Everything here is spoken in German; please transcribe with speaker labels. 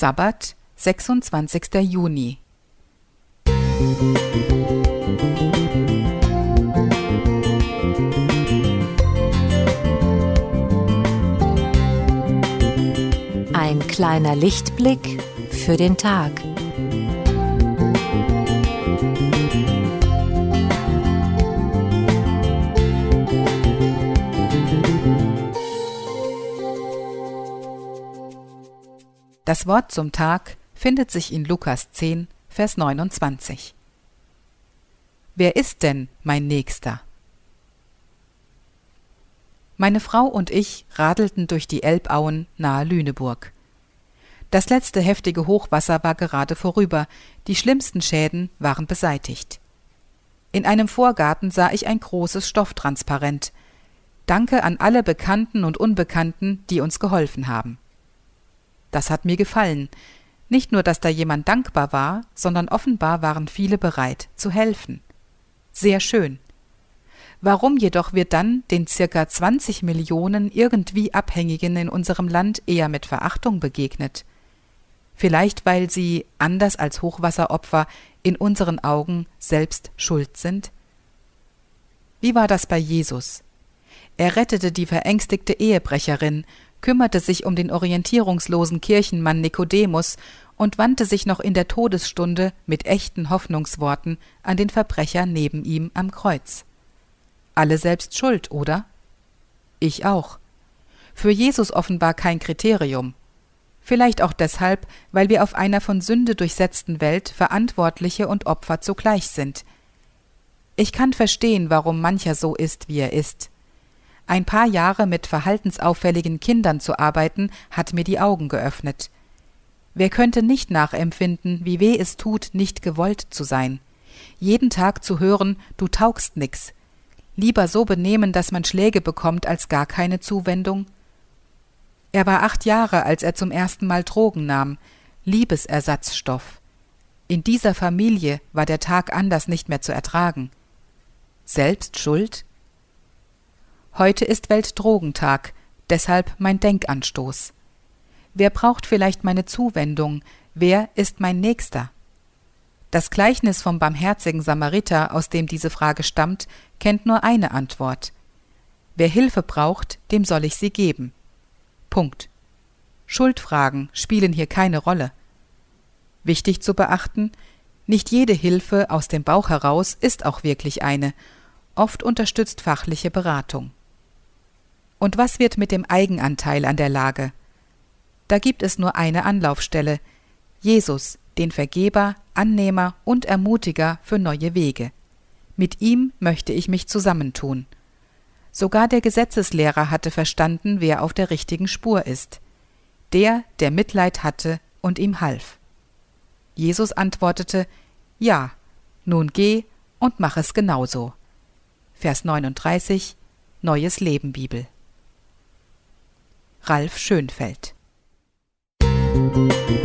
Speaker 1: Sabbat, 26. Juni.
Speaker 2: Ein kleiner Lichtblick für den Tag.
Speaker 1: Das Wort zum Tag findet sich in Lukas 10, Vers 29. Wer ist denn mein Nächster? Meine Frau und ich radelten durch die Elbauen nahe Lüneburg. Das letzte heftige Hochwasser war gerade vorüber, die schlimmsten Schäden waren beseitigt. In einem Vorgarten sah ich ein großes Stofftransparent. Danke an alle Bekannten und Unbekannten, die uns geholfen haben. Das hat mir gefallen. Nicht nur, dass da jemand dankbar war, sondern offenbar waren viele bereit zu helfen. Sehr schön. Warum jedoch wird dann den circa 20 Millionen irgendwie Abhängigen in unserem Land eher mit Verachtung begegnet? Vielleicht weil sie, anders als Hochwasseropfer, in unseren Augen selbst schuld sind? Wie war das bei Jesus? Er rettete die verängstigte Ehebrecherin, kümmerte sich um den orientierungslosen Kirchenmann Nikodemus und wandte sich noch in der Todesstunde mit echten Hoffnungsworten an den Verbrecher neben ihm am Kreuz. Alle selbst schuld, oder? Ich auch. Für Jesus offenbar kein Kriterium. Vielleicht auch deshalb, weil wir auf einer von Sünde durchsetzten Welt Verantwortliche und Opfer zugleich sind. Ich kann verstehen, warum mancher so ist, wie er ist. Ein paar Jahre mit verhaltensauffälligen Kindern zu arbeiten, hat mir die Augen geöffnet. Wer könnte nicht nachempfinden, wie weh es tut, nicht gewollt zu sein? Jeden Tag zu hören, du taugst nix. Lieber so benehmen, dass man Schläge bekommt, als gar keine Zuwendung? Er war acht Jahre, als er zum ersten Mal Drogen nahm. Liebesersatzstoff. In dieser Familie war der Tag anders nicht mehr zu ertragen. Selbst schuld? Heute ist Weltdrogentag, deshalb mein Denkanstoß. Wer braucht vielleicht meine Zuwendung? Wer ist mein Nächster? Das Gleichnis vom barmherzigen Samariter, aus dem diese Frage stammt, kennt nur eine Antwort. Wer Hilfe braucht, dem soll ich sie geben. Punkt. Schuldfragen spielen hier keine Rolle. Wichtig zu beachten, nicht jede Hilfe aus dem Bauch heraus ist auch wirklich eine, oft unterstützt fachliche Beratung. Und was wird mit dem Eigenanteil an der Lage? Da gibt es nur eine Anlaufstelle, Jesus, den Vergeber, Annehmer und Ermutiger für neue Wege. Mit ihm möchte ich mich zusammentun. Sogar der Gesetzeslehrer hatte verstanden, wer auf der richtigen Spur ist. Der, der Mitleid hatte und ihm half. Jesus antwortete, Ja, nun geh und mach es genauso. Vers 39, Neues Leben Bibel. Ralf Schönfeld. Musik